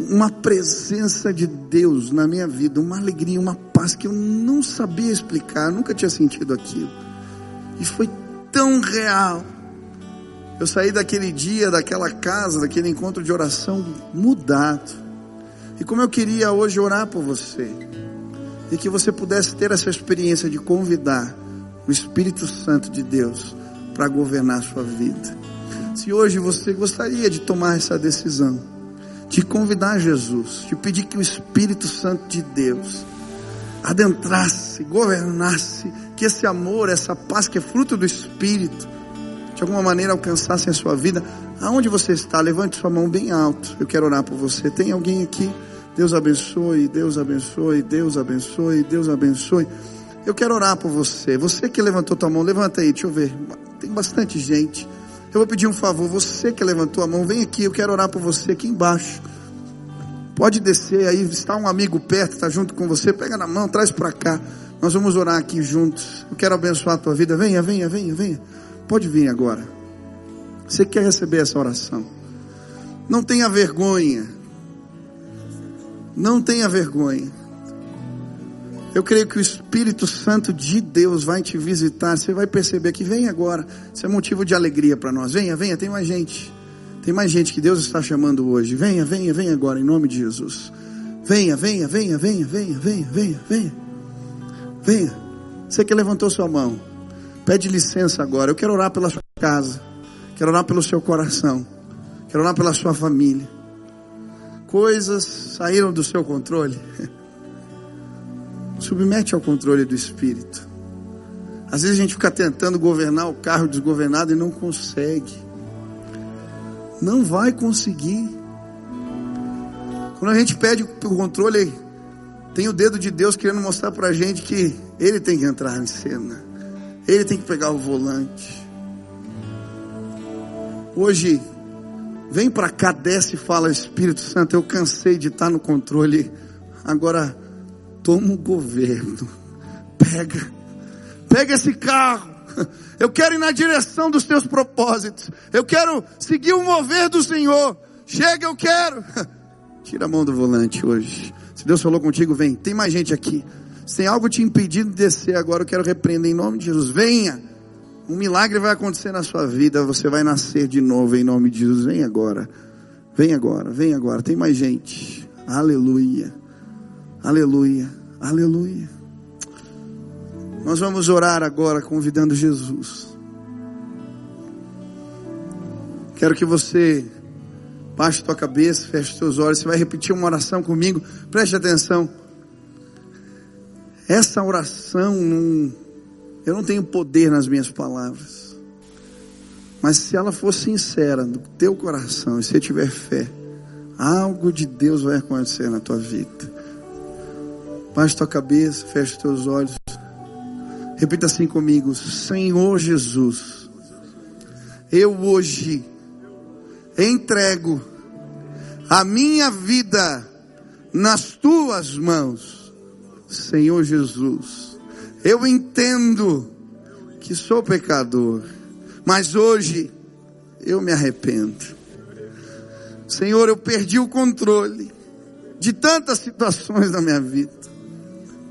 Speaker 1: uma presença de Deus na minha vida, uma alegria, uma paz que eu não sabia explicar, nunca tinha sentido aquilo. E foi tão real. Eu saí daquele dia, daquela casa, daquele encontro de oração mudado. E como eu queria hoje orar por você, e que você pudesse ter essa experiência de convidar o Espírito Santo de Deus para governar a sua vida. Se hoje você gostaria de tomar essa decisão, de convidar Jesus, de pedir que o Espírito Santo de Deus adentrasse, governasse, que esse amor, essa paz que é fruto do Espírito, de alguma maneira alcançasse a sua vida, aonde você está, levante sua mão bem alto. Eu quero orar por você. Tem alguém aqui? Deus abençoe, Deus abençoe, Deus abençoe, Deus abençoe. Eu quero orar por você. Você que levantou tua mão, levanta aí, deixa eu ver. Tem bastante gente. Eu vou pedir um favor. Você que levantou a mão, vem aqui. Eu quero orar por você aqui embaixo. Pode descer aí, está um amigo perto, está junto com você, pega na mão, traz para cá. Nós vamos orar aqui juntos. Eu quero abençoar a tua vida. Venha, venha, venha, venha. Pode vir agora. Você quer receber essa oração? Não tenha vergonha. Não tenha vergonha. Eu creio que o Espírito Santo de Deus vai te visitar. Você vai perceber que vem agora. Isso é motivo de alegria para nós. Venha, venha, tem mais gente. Tem mais gente que Deus está chamando hoje. Venha, venha, venha agora, em nome de Jesus. Venha, venha, venha, venha, venha, venha, venha, venha. Venha. Você que levantou sua mão. Pede licença agora. Eu quero orar pela sua casa. Quero orar pelo seu coração. Quero orar pela sua família. Coisas saíram do seu controle. Submete ao controle do Espírito. Às vezes a gente fica tentando governar o carro desgovernado e não consegue. Não vai conseguir. Quando a gente pede o controle, tem o dedo de Deus querendo mostrar para a gente que Ele tem que entrar em cena. Ele tem que pegar o volante. Hoje, vem para cá, desce e fala: Espírito Santo, eu cansei de estar no controle. Agora, toma o governo. Pega, pega esse carro. Eu quero ir na direção dos teus propósitos. Eu quero seguir o mover do Senhor. Chega, eu quero. Tira a mão do volante hoje. Se Deus falou contigo, vem. Tem mais gente aqui. Se tem algo te impedindo de descer agora, eu quero repreender em nome de Jesus. Venha. Um milagre vai acontecer na sua vida. Você vai nascer de novo em nome de Jesus. Vem agora. Vem agora. Vem agora. Tem mais gente. Aleluia. Aleluia. Aleluia. Nós vamos orar agora convidando Jesus. Quero que você baixe tua cabeça, feche teus olhos. Você vai repetir uma oração comigo. Preste atenção. Essa oração, não, eu não tenho poder nas minhas palavras. Mas se ela for sincera do teu coração e se tiver fé, algo de Deus vai acontecer na tua vida. Baixe tua cabeça, feche teus olhos. Repita assim comigo: Senhor Jesus, eu hoje entrego a minha vida nas tuas mãos. Senhor Jesus, eu entendo que sou pecador, mas hoje eu me arrependo. Senhor, eu perdi o controle de tantas situações da minha vida,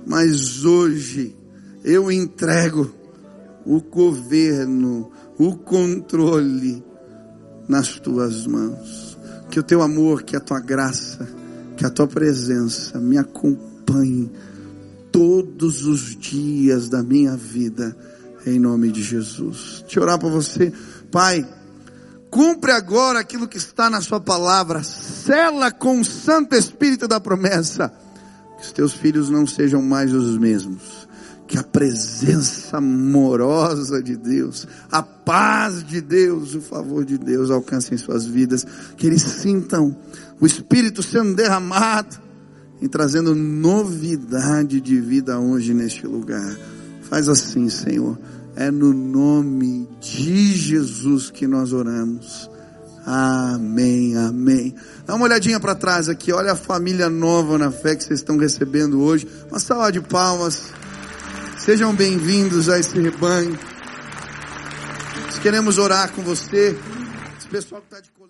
Speaker 1: mas hoje eu entrego o governo, o controle nas tuas mãos. Que o teu amor, que a tua graça, que a tua presença me acompanhe todos os dias da minha vida, em nome de Jesus. Te orar para você, Pai. Cumpre agora aquilo que está na Sua palavra, sela com o Santo Espírito da promessa, que os teus filhos não sejam mais os mesmos que a presença amorosa de Deus, a paz de Deus, o favor de Deus alcancem suas vidas, que eles sintam o Espírito sendo derramado e trazendo novidade de vida hoje neste lugar. Faz assim, Senhor. É no nome de Jesus que nós oramos. Amém, amém. Dá uma olhadinha para trás aqui, olha a família nova na fé que vocês estão recebendo hoje. Uma salva de palmas. Sejam bem-vindos a esse rebanho. Nós queremos orar com você. Esse pessoal que está de.